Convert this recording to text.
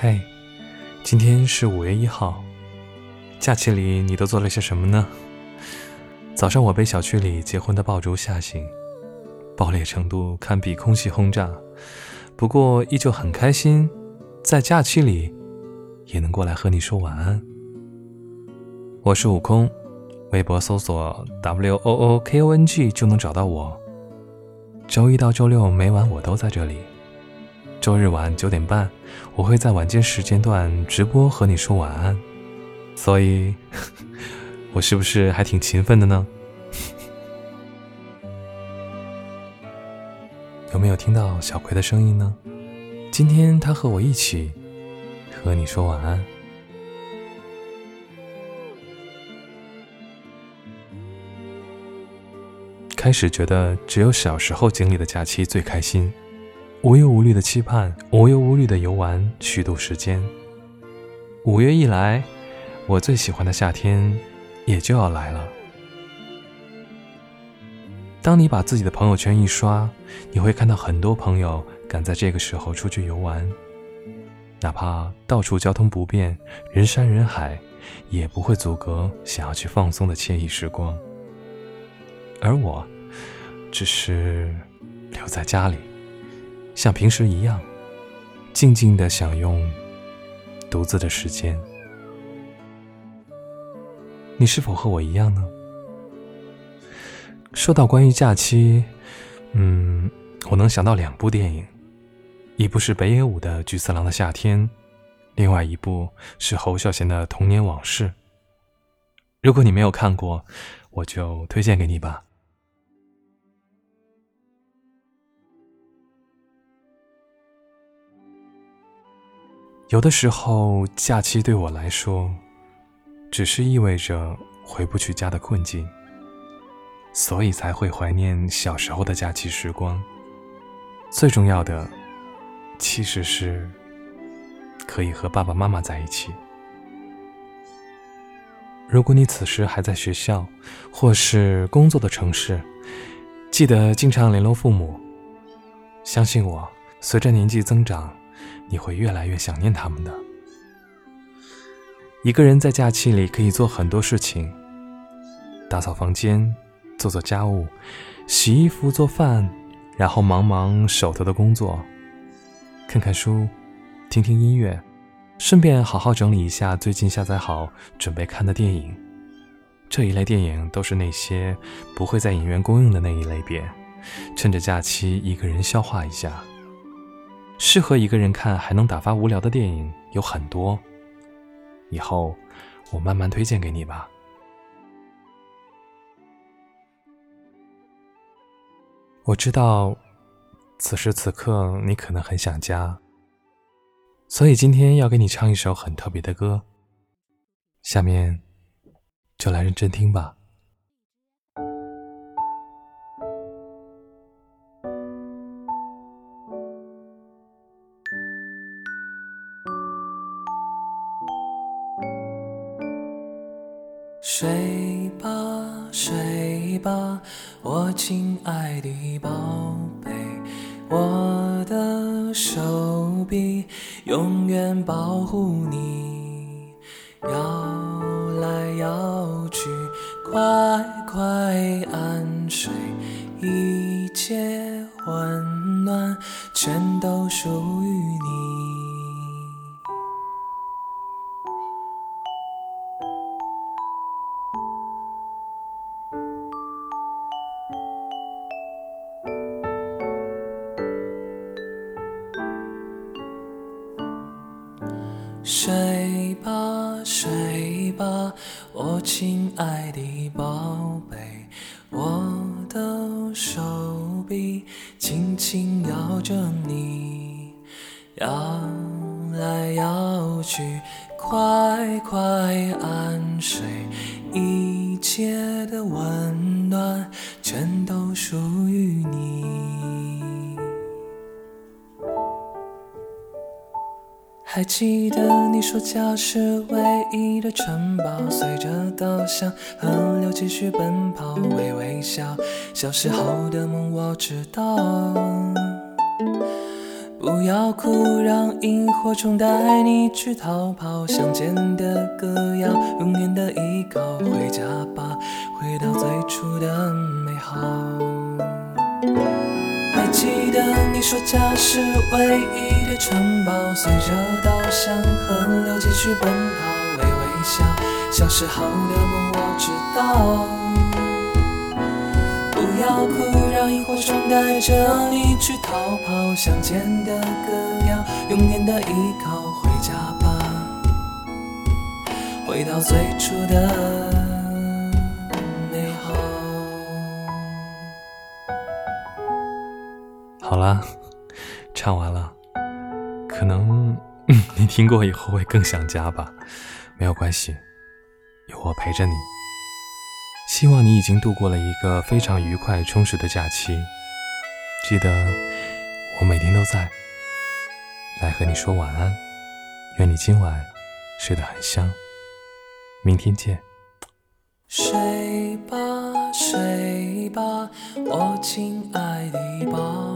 嘿，今天是五月一号，假期里你都做了些什么呢？早上我被小区里结婚的爆竹吓醒，爆裂程度堪比空气轰炸，不过依旧很开心，在假期里也能过来和你说晚安。我是悟空，微博搜索 W O O K O N G 就能找到我。周一到周六每晚我都在这里。周日晚九点半，我会在晚间时间段直播和你说晚安，所以，我是不是还挺勤奋的呢？有没有听到小葵的声音呢？今天他和我一起和你说晚安。开始觉得只有小时候经历的假期最开心。无忧无虑的期盼，无忧无虑的游玩，虚度时间。五月一来，我最喜欢的夏天也就要来了。当你把自己的朋友圈一刷，你会看到很多朋友赶在这个时候出去游玩，哪怕到处交通不便，人山人海，也不会阻隔想要去放松的惬意时光。而我，只是留在家里。像平时一样，静静的享用独自的时间。你是否和我一样呢？说到关于假期，嗯，我能想到两部电影，一部是北野武的《菊次郎的夏天》，另外一部是侯孝贤的《童年往事》。如果你没有看过，我就推荐给你吧。有的时候，假期对我来说，只是意味着回不去家的困境，所以才会怀念小时候的假期时光。最重要的，其实是可以和爸爸妈妈在一起。如果你此时还在学校或是工作的城市，记得经常联络父母。相信我，随着年纪增长。你会越来越想念他们的。一个人在假期里可以做很多事情：打扫房间、做做家务、洗衣服、做饭，然后忙忙手头的工作，看看书、听听音乐，顺便好好整理一下最近下载好准备看的电影。这一类电影都是那些不会在影院公映的那一类别，趁着假期一个人消化一下。适合一个人看还能打发无聊的电影有很多，以后我慢慢推荐给你吧。我知道此时此刻你可能很想家，所以今天要给你唱一首很特别的歌，下面就来认真听吧。睡吧，睡吧，我亲爱的宝贝，我的手臂永远保护你。摇来摇去，快快安睡，睡吧，睡吧，我亲爱的宝贝，我的手臂轻轻摇着你，摇来摇去，快快安睡，一切的温暖全都属于还记得你说家是唯一的城堡，随着稻香河流继续奔跑，微微笑。小时候的梦我知道，不要哭，让萤火虫带你去逃跑。乡间的歌谣，永远的依靠。回家吧，回到最初的美好。还记得你说家是唯一的城堡，随着稻香河流继续奔跑，微微笑，小时候的梦我知道。不要哭，让萤火虫带着你去逃跑。乡间的歌谣，永远的依靠。回家吧，回到最初的好啦，唱完了。可能 你听过以后会更想家吧，没有关系，有我陪着你。希望你已经度过了一个非常愉快、充实的假期。记得，我每天都在，来和你说晚安。愿你今晚睡得很香。明天见。睡吧，睡吧，我亲爱的宝。